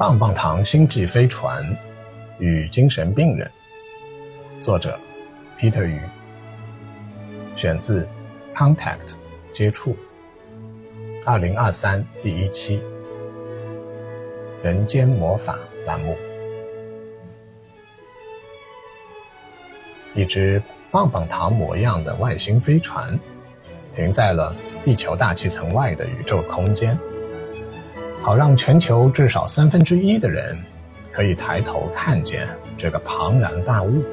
棒棒糖星际飞船与精神病人，作者 Peter Yu，选自《Contact》接触，二零二三第一期，人间魔法栏目。一只棒棒糖模样的外星飞船，停在了地球大气层外的宇宙空间。好让全球至少三分之一的人可以抬头看见这个庞然大物。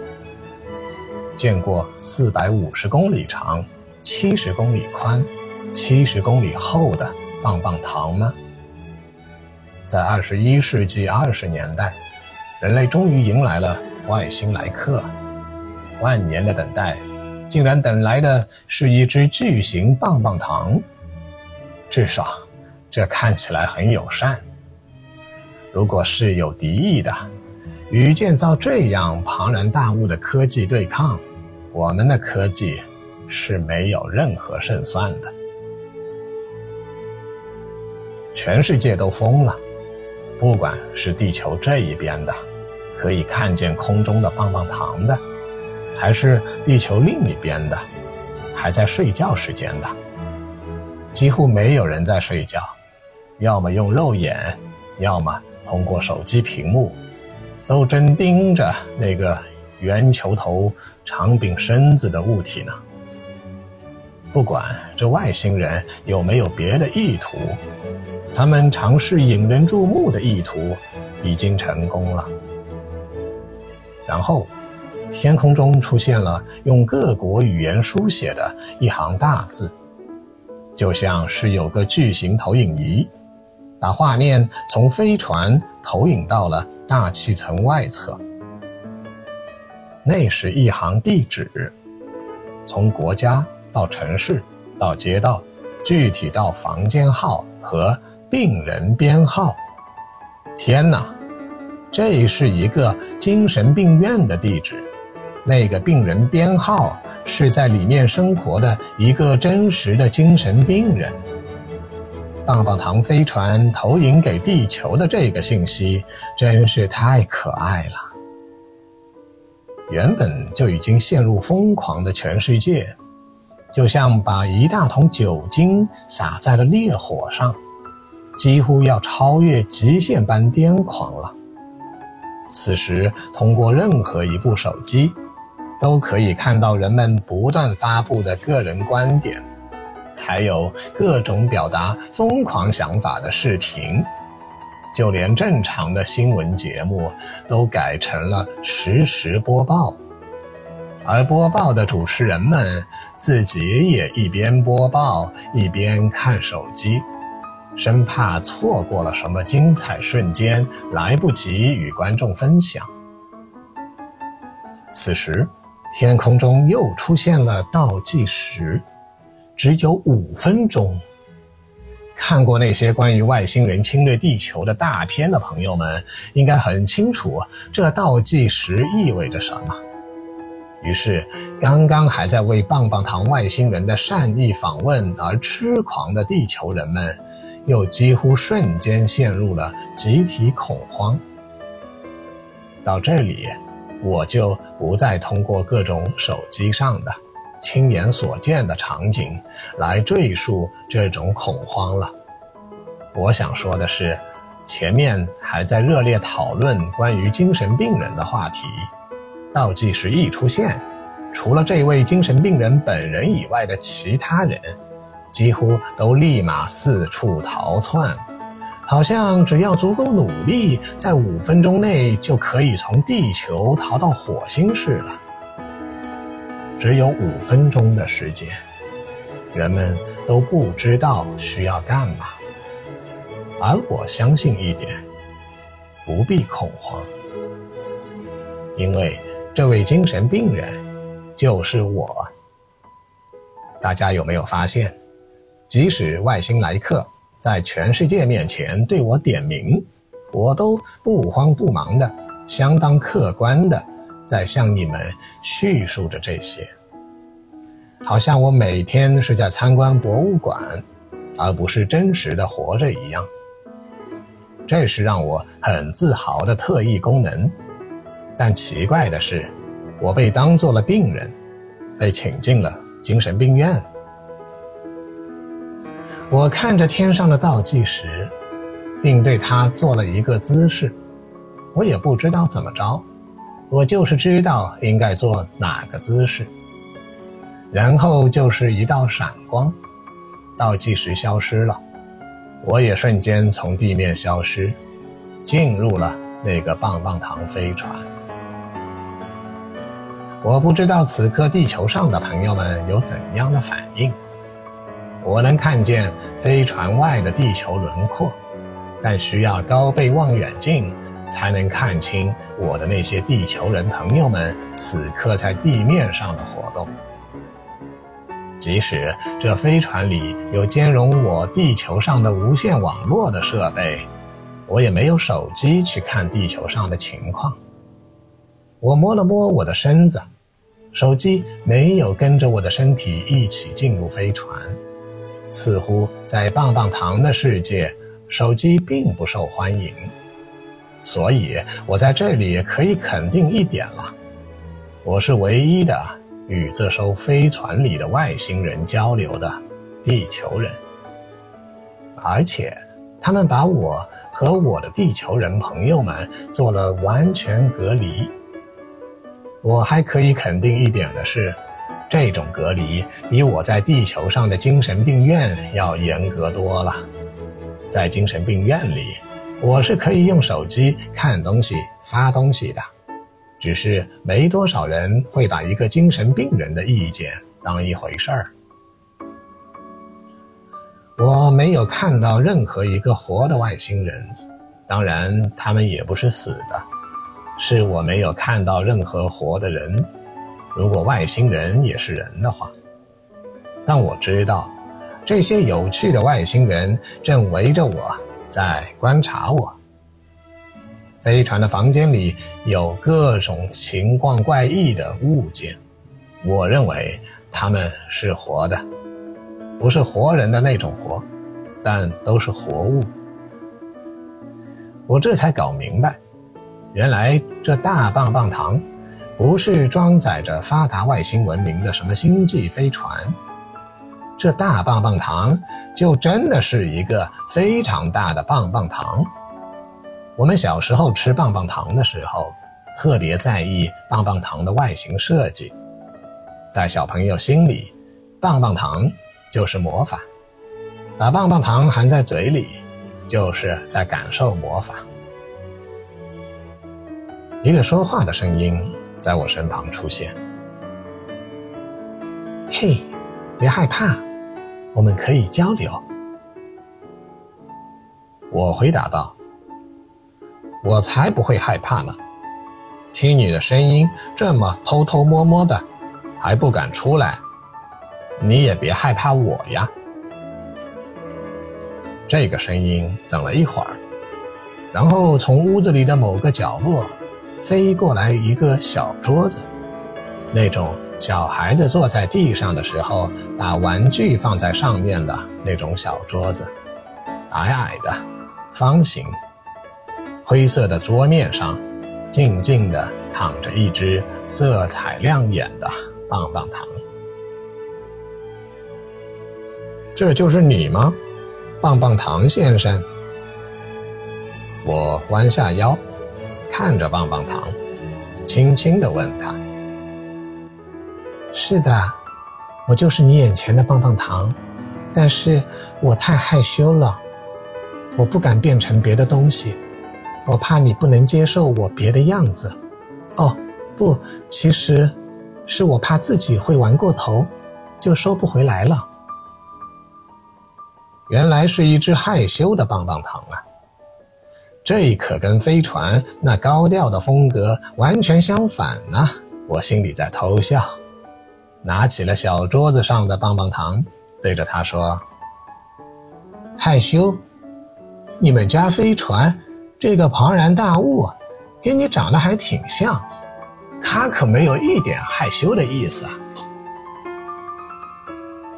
见过四百五十公里长、七十公里宽、七十公里厚的棒棒糖吗？在二十一世纪二十年代，人类终于迎来了外星来客。万年的等待，竟然等来的是一只巨型棒棒糖。至少。这看起来很友善。如果是有敌意的，与建造这样庞然大物的科技对抗，我们的科技是没有任何胜算的。全世界都疯了，不管是地球这一边的，可以看见空中的棒棒糖的，还是地球另一边的，还在睡觉时间的，几乎没有人在睡觉。要么用肉眼，要么通过手机屏幕，都真盯着那个圆球头、长柄身子的物体呢。不管这外星人有没有别的意图，他们尝试引人注目的意图已经成功了。然后，天空中出现了用各国语言书写的一行大字，就像是有个巨型投影仪。把画面从飞船投影到了大气层外侧，那是一行地址，从国家到城市到街道，具体到房间号和病人编号。天哪，这是一个精神病院的地址，那个病人编号是在里面生活的一个真实的精神病人。棒棒糖飞船投影给地球的这个信息真是太可爱了。原本就已经陷入疯狂的全世界，就像把一大桶酒精洒在了烈火上，几乎要超越极限般癫狂了。此时，通过任何一部手机，都可以看到人们不断发布的个人观点。还有各种表达疯狂想法的视频，就连正常的新闻节目都改成了实时播报，而播报的主持人们自己也一边播报一边看手机，生怕错过了什么精彩瞬间，来不及与观众分享。此时，天空中又出现了倒计时。只有五分钟。看过那些关于外星人侵略地球的大片的朋友们，应该很清楚这倒计时意味着什么。于是，刚刚还在为棒棒糖外星人的善意访问而痴狂的地球人们，又几乎瞬间陷入了集体恐慌。到这里，我就不再通过各种手机上的。亲眼所见的场景来赘述这种恐慌了。我想说的是，前面还在热烈讨论关于精神病人的话题，倒计时一出现，除了这位精神病人本人以外的其他人，几乎都立马四处逃窜，好像只要足够努力，在五分钟内就可以从地球逃到火星似的。只有五分钟的时间，人们都不知道需要干嘛。而我相信一点，不必恐慌，因为这位精神病人就是我。大家有没有发现，即使外星来客在全世界面前对我点名，我都不慌不忙的、相当客观的。在向你们叙述着这些，好像我每天是在参观博物馆，而不是真实的活着一样。这是让我很自豪的特异功能。但奇怪的是，我被当做了病人，被请进了精神病院。我看着天上的倒计时，并对它做了一个姿势。我也不知道怎么着，我就是知道应该做哪个姿势。然后就是一道闪光，倒计时消失了，我也瞬间从地面消失，进入了那个棒棒糖飞船。我不知道此刻地球上的朋友们有怎样的反应。我能看见飞船外的地球轮廓，但需要高倍望远镜才能看清我的那些地球人朋友们此刻在地面上的活动。即使这飞船里有兼容我地球上的无线网络的设备，我也没有手机去看地球上的情况。我摸了摸我的身子，手机没有跟着我的身体一起进入飞船。似乎在棒棒糖的世界，手机并不受欢迎，所以我在这里可以肯定一点了：我是唯一的与这艘飞船里的外星人交流的地球人，而且他们把我和我的地球人朋友们做了完全隔离。我还可以肯定一点的是。这种隔离比我在地球上的精神病院要严格多了。在精神病院里，我是可以用手机看东西、发东西的，只是没多少人会把一个精神病人的意见当一回事儿。我没有看到任何一个活的外星人，当然他们也不是死的，是我没有看到任何活的人。如果外星人也是人的话，但我知道，这些有趣的外星人正围着我在观察我。飞船的房间里有各种情况怪异的物件，我认为他们是活的，不是活人的那种活，但都是活物。我这才搞明白，原来这大棒棒糖。不是装载着发达外星文明的什么星际飞船，这大棒棒糖就真的是一个非常大的棒棒糖。我们小时候吃棒棒糖的时候，特别在意棒棒糖的外形设计，在小朋友心里，棒棒糖就是魔法，把棒棒糖含在嘴里，就是在感受魔法。一个说话的声音。在我身旁出现。嘿，别害怕，我们可以交流。我回答道：“我才不会害怕呢！听你的声音这么偷偷摸摸的，还不敢出来，你也别害怕我呀。”这个声音等了一会儿，然后从屋子里的某个角落。飞过来一个小桌子，那种小孩子坐在地上的时候把玩具放在上面的那种小桌子，矮矮的，方形，灰色的桌面上，静静地躺着一只色彩亮眼的棒棒糖。这就是你吗，棒棒糖先生？我弯下腰。看着棒棒糖，轻轻地问他：“是的，我就是你眼前的棒棒糖，但是我太害羞了，我不敢变成别的东西，我怕你不能接受我别的样子。哦，不，其实是我怕自己会玩过头，就收不回来了。原来是一只害羞的棒棒糖啊！”这可跟飞船那高调的风格完全相反呢！我心里在偷笑，拿起了小桌子上的棒棒糖，对着他说：“害羞？你们家飞船这个庞然大物，跟你长得还挺像，他可没有一点害羞的意思啊。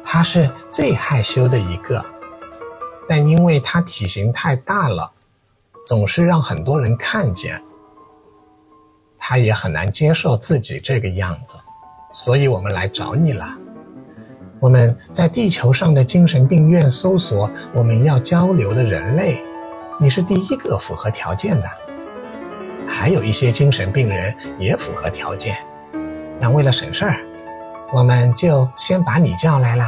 他是最害羞的一个，但因为他体型太大了。”总是让很多人看见，他也很难接受自己这个样子，所以我们来找你了。我们在地球上的精神病院搜索我们要交流的人类，你是第一个符合条件的。还有一些精神病人也符合条件，但为了省事儿，我们就先把你叫来了。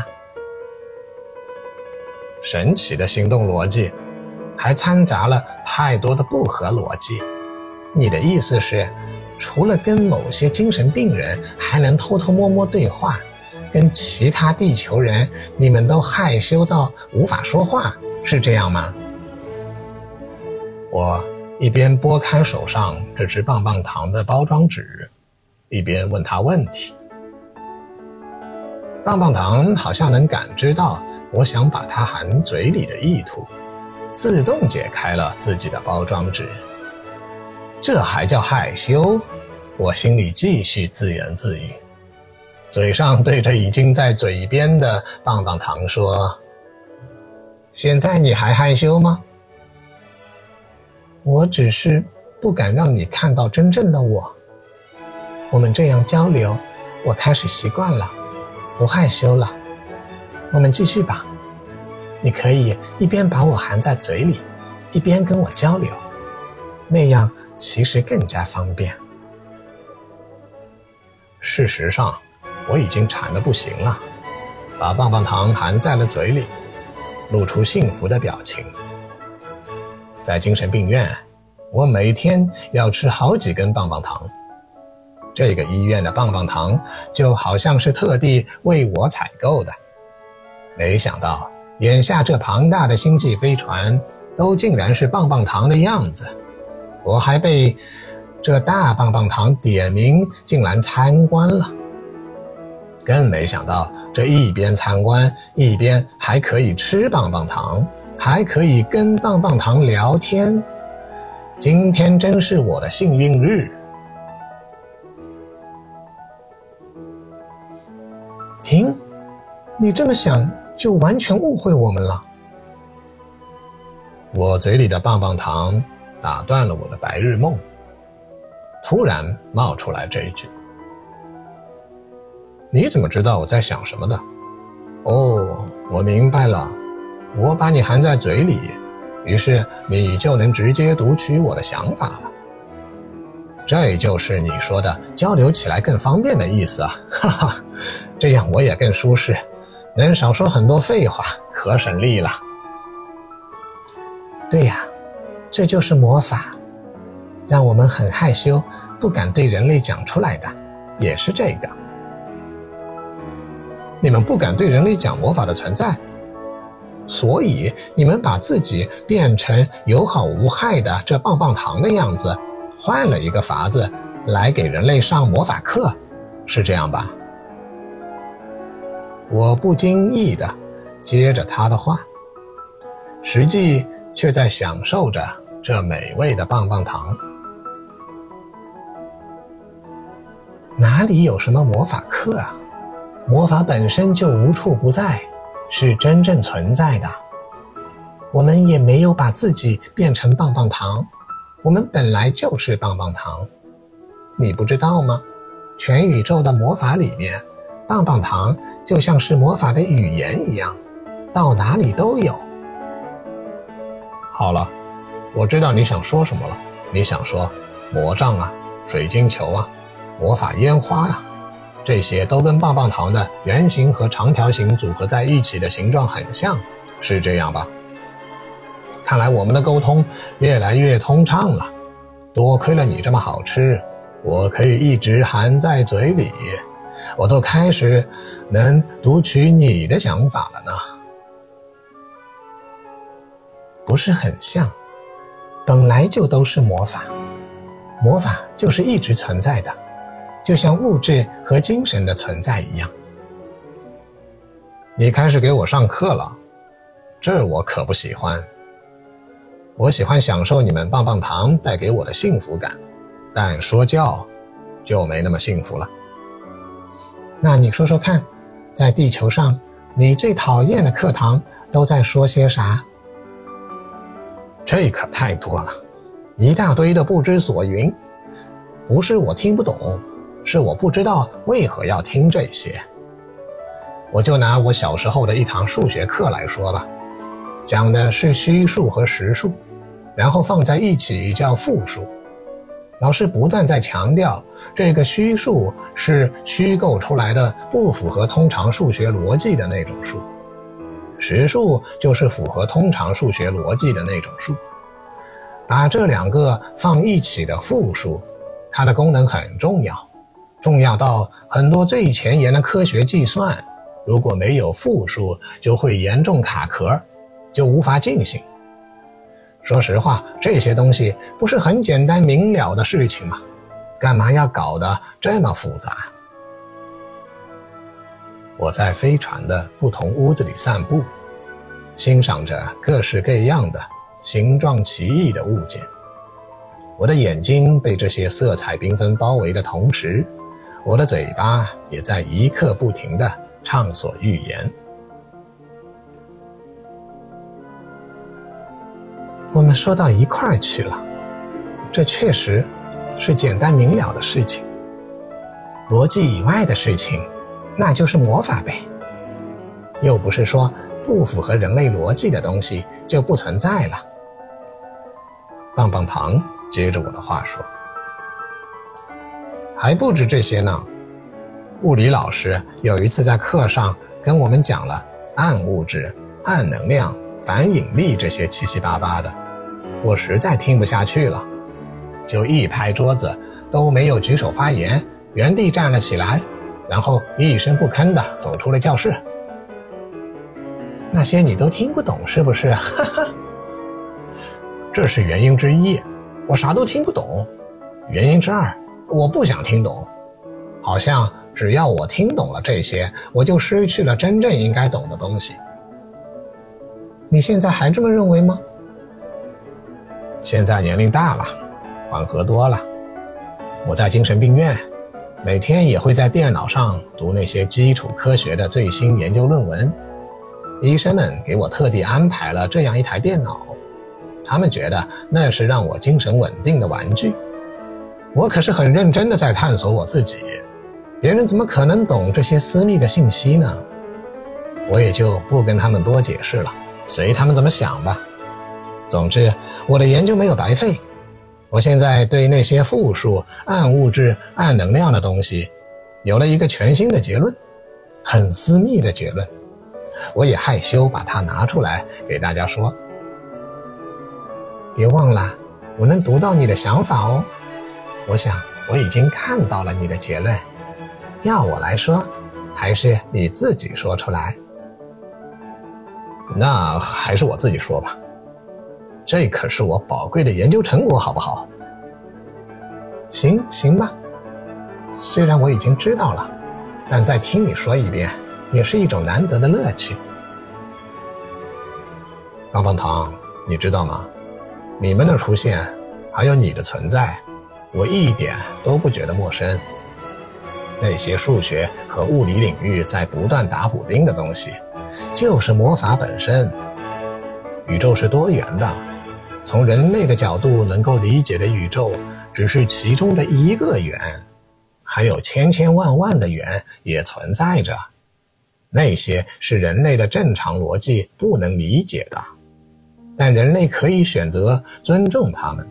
神奇的行动逻辑，还掺杂了太多的不合逻辑。你的意思是，除了跟某些精神病人，还能偷偷摸摸对话？跟其他地球人，你们都害羞到无法说话，是这样吗？我一边拨开手上这只棒棒糖的包装纸，一边问他问题。棒棒糖好像能感知到我想把它含嘴里的意图，自动解开了自己的包装纸。这还叫害羞？我心里继续自言自语。嘴上对着已经在嘴边的棒棒糖说：“现在你还害羞吗？我只是不敢让你看到真正的我。我们这样交流，我开始习惯了，不害羞了。我们继续吧。你可以一边把我含在嘴里，一边跟我交流，那样其实更加方便。事实上。”我已经馋得不行了，把棒棒糖含在了嘴里，露出幸福的表情。在精神病院，我每天要吃好几根棒棒糖。这个医院的棒棒糖就好像是特地为我采购的。没想到，眼下这庞大的星际飞船都竟然是棒棒糖的样子。我还被这大棒棒糖点名进来参观了。更没想到，这一边参观，一边还可以吃棒棒糖，还可以跟棒棒糖聊天。今天真是我的幸运日。停，你这么想，就完全误会我们了。我嘴里的棒棒糖打断了我的白日梦，突然冒出来这一句。你怎么知道我在想什么的？哦，我明白了，我把你含在嘴里，于是你就能直接读取我的想法了。这就是你说的交流起来更方便的意思啊！哈哈，这样我也更舒适，能少说很多废话，可省力了。对呀，这就是魔法，让我们很害羞，不敢对人类讲出来的，也是这个。你们不敢对人类讲魔法的存在，所以你们把自己变成友好无害的这棒棒糖的样子，换了一个法子来给人类上魔法课，是这样吧？我不经意的接着他的话，实际却在享受着这美味的棒棒糖。哪里有什么魔法课啊？魔法本身就无处不在，是真正存在的。我们也没有把自己变成棒棒糖，我们本来就是棒棒糖。你不知道吗？全宇宙的魔法里面，棒棒糖就像是魔法的语言一样，到哪里都有。好了，我知道你想说什么了。你想说魔杖啊，水晶球啊，魔法烟花啊。这些都跟棒棒糖的圆形和长条形组合在一起的形状很像，是这样吧？看来我们的沟通越来越通畅了。多亏了你这么好吃，我可以一直含在嘴里，我都开始能读取你的想法了呢。不是很像，本来就都是魔法，魔法就是一直存在的。就像物质和精神的存在一样，你开始给我上课了，这我可不喜欢。我喜欢享受你们棒棒糖带给我的幸福感，但说教就没那么幸福了。那你说说看，在地球上，你最讨厌的课堂都在说些啥？这可太多了，一大堆的不知所云。不是我听不懂，是我不知道为何要听这些。我就拿我小时候的一堂数学课来说吧，讲的是虚数和实数，然后放在一起叫复数。老师不断在强调，这个虚数是虚构出来的，不符合通常数学逻辑的那种数；实数就是符合通常数学逻辑的那种数。把这两个放一起的复数，它的功能很重要，重要到很多最前沿的科学计算，如果没有复数，就会严重卡壳，就无法进行。说实话，这些东西不是很简单明了的事情吗？干嘛要搞得这么复杂？我在飞船的不同屋子里散步，欣赏着各式各样的、形状奇异的物件。我的眼睛被这些色彩缤纷包围的同时，我的嘴巴也在一刻不停地畅所欲言。我们说到一块儿去了，这确实是简单明了的事情。逻辑以外的事情，那就是魔法呗。又不是说不符合人类逻辑的东西就不存在了。棒棒糖接着我的话说，还不止这些呢。物理老师有一次在课上跟我们讲了暗物质、暗能量。反引力这些七七八八的，我实在听不下去了，就一拍桌子，都没有举手发言，原地站了起来，然后一声不吭的走出了教室。那些你都听不懂是不是？哈哈，这是原因之一，我啥都听不懂。原因之二，我不想听懂，好像只要我听懂了这些，我就失去了真正应该懂的东西。你现在还这么认为吗？现在年龄大了，缓和多了。我在精神病院，每天也会在电脑上读那些基础科学的最新研究论文。医生们给我特地安排了这样一台电脑，他们觉得那是让我精神稳定的玩具。我可是很认真的在探索我自己，别人怎么可能懂这些私密的信息呢？我也就不跟他们多解释了。随他们怎么想吧。总之，我的研究没有白费。我现在对那些复数、暗物质、暗能量的东西，有了一个全新的结论，很私密的结论。我也害羞把它拿出来给大家说。别忘了，我能读到你的想法哦。我想我已经看到了你的结论。要我来说，还是你自己说出来。那还是我自己说吧，这可是我宝贵的研究成果，好不好？行行吧，虽然我已经知道了，但再听你说一遍，也是一种难得的乐趣。棒棒糖，你知道吗？你们的出现，还有你的存在，我一点都不觉得陌生。那些数学和物理领域在不断打补丁的东西。就是魔法本身。宇宙是多元的，从人类的角度能够理解的宇宙只是其中的一个圆，还有千千万万的圆也存在着，那些是人类的正常逻辑不能理解的，但人类可以选择尊重他们。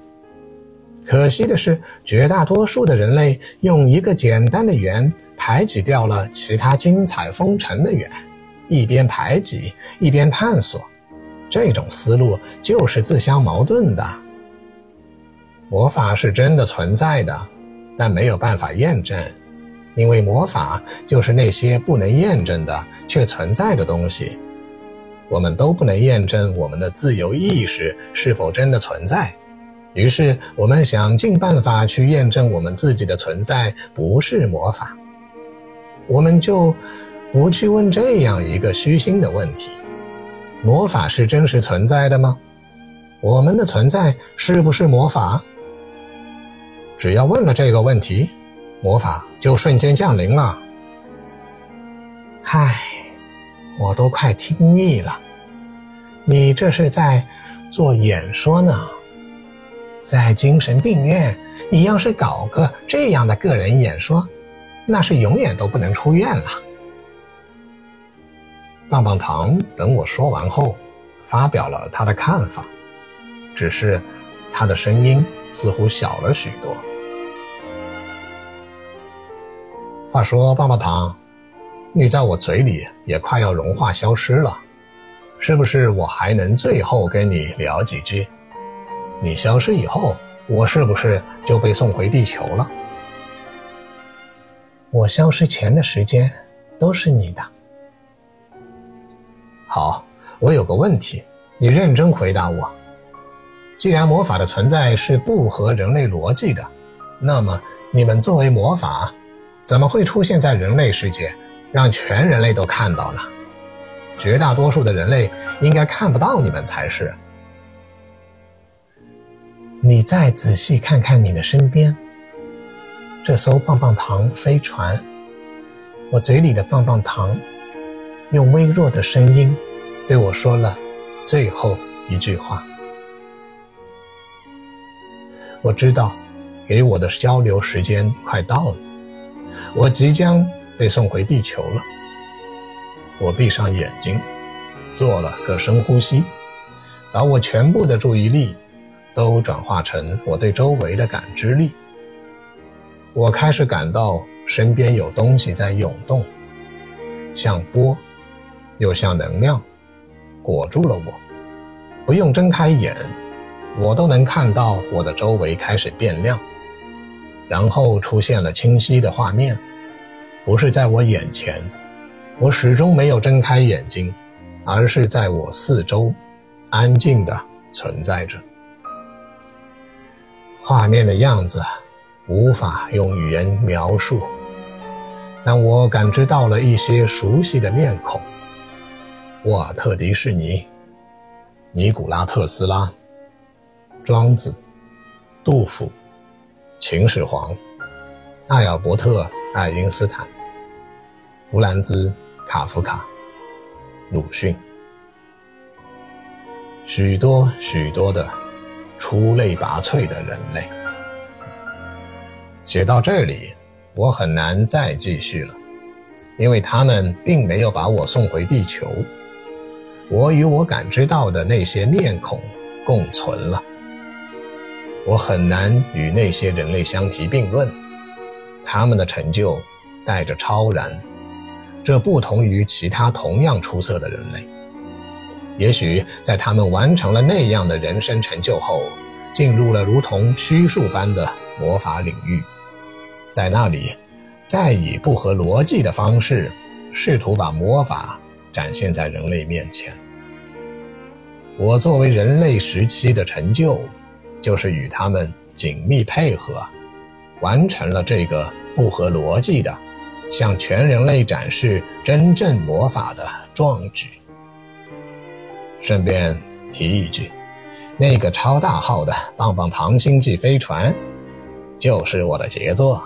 可惜的是，绝大多数的人类用一个简单的圆排挤掉了其他精彩纷呈的圆。一边排挤，一边探索，这种思路就是自相矛盾的。魔法是真的存在的，但没有办法验证，因为魔法就是那些不能验证的却存在的东西。我们都不能验证我们的自由意识是否真的存在，于是我们想尽办法去验证我们自己的存在不是魔法，我们就。不去问这样一个虚心的问题：魔法是真实存在的吗？我们的存在是不是魔法？只要问了这个问题，魔法就瞬间降临了。唉，我都快听腻了，你这是在做演说呢？在精神病院，你要是搞个这样的个人演说，那是永远都不能出院了。棒棒糖等我说完后，发表了他的看法，只是他的声音似乎小了许多。话说，棒棒糖，你在我嘴里也快要融化消失了，是不是？我还能最后跟你聊几句？你消失以后，我是不是就被送回地球了？我消失前的时间都是你的。好，我有个问题，你认真回答我。既然魔法的存在是不合人类逻辑的，那么你们作为魔法，怎么会出现在人类世界，让全人类都看到呢？绝大多数的人类应该看不到你们才是。你再仔细看看你的身边，这艘棒棒糖飞船，我嘴里的棒棒糖，用微弱的声音对我说了最后一句话。我知道，给我的交流时间快到了，我即将被送回地球了。我闭上眼睛，做了个深呼吸，把我全部的注意力。都转化成我对周围的感知力。我开始感到身边有东西在涌动，像波，又像能量，裹住了我。不用睁开眼，我都能看到我的周围开始变亮，然后出现了清晰的画面，不是在我眼前，我始终没有睁开眼睛，而是在我四周，安静地存在着。画面的样子无法用语言描述，但我感知到了一些熟悉的面孔：沃尔特·迪士尼、尼古拉·特斯拉、庄子、杜甫、秦始皇、艾尔伯特·爱因斯坦、弗兰兹·卡夫卡、鲁迅，许多许多的。出类拔萃的人类。写到这里，我很难再继续了，因为他们并没有把我送回地球。我与我感知到的那些面孔共存了。我很难与那些人类相提并论，他们的成就带着超然，这不同于其他同样出色的人类。也许在他们完成了那样的人生成就后，进入了如同虚数般的魔法领域，在那里，再以不合逻辑的方式试图把魔法展现在人类面前。我作为人类时期的成就，就是与他们紧密配合，完成了这个不合逻辑的，向全人类展示真正魔法的壮举。顺便提一句，那个超大号的棒棒糖星际飞船，就是我的杰作。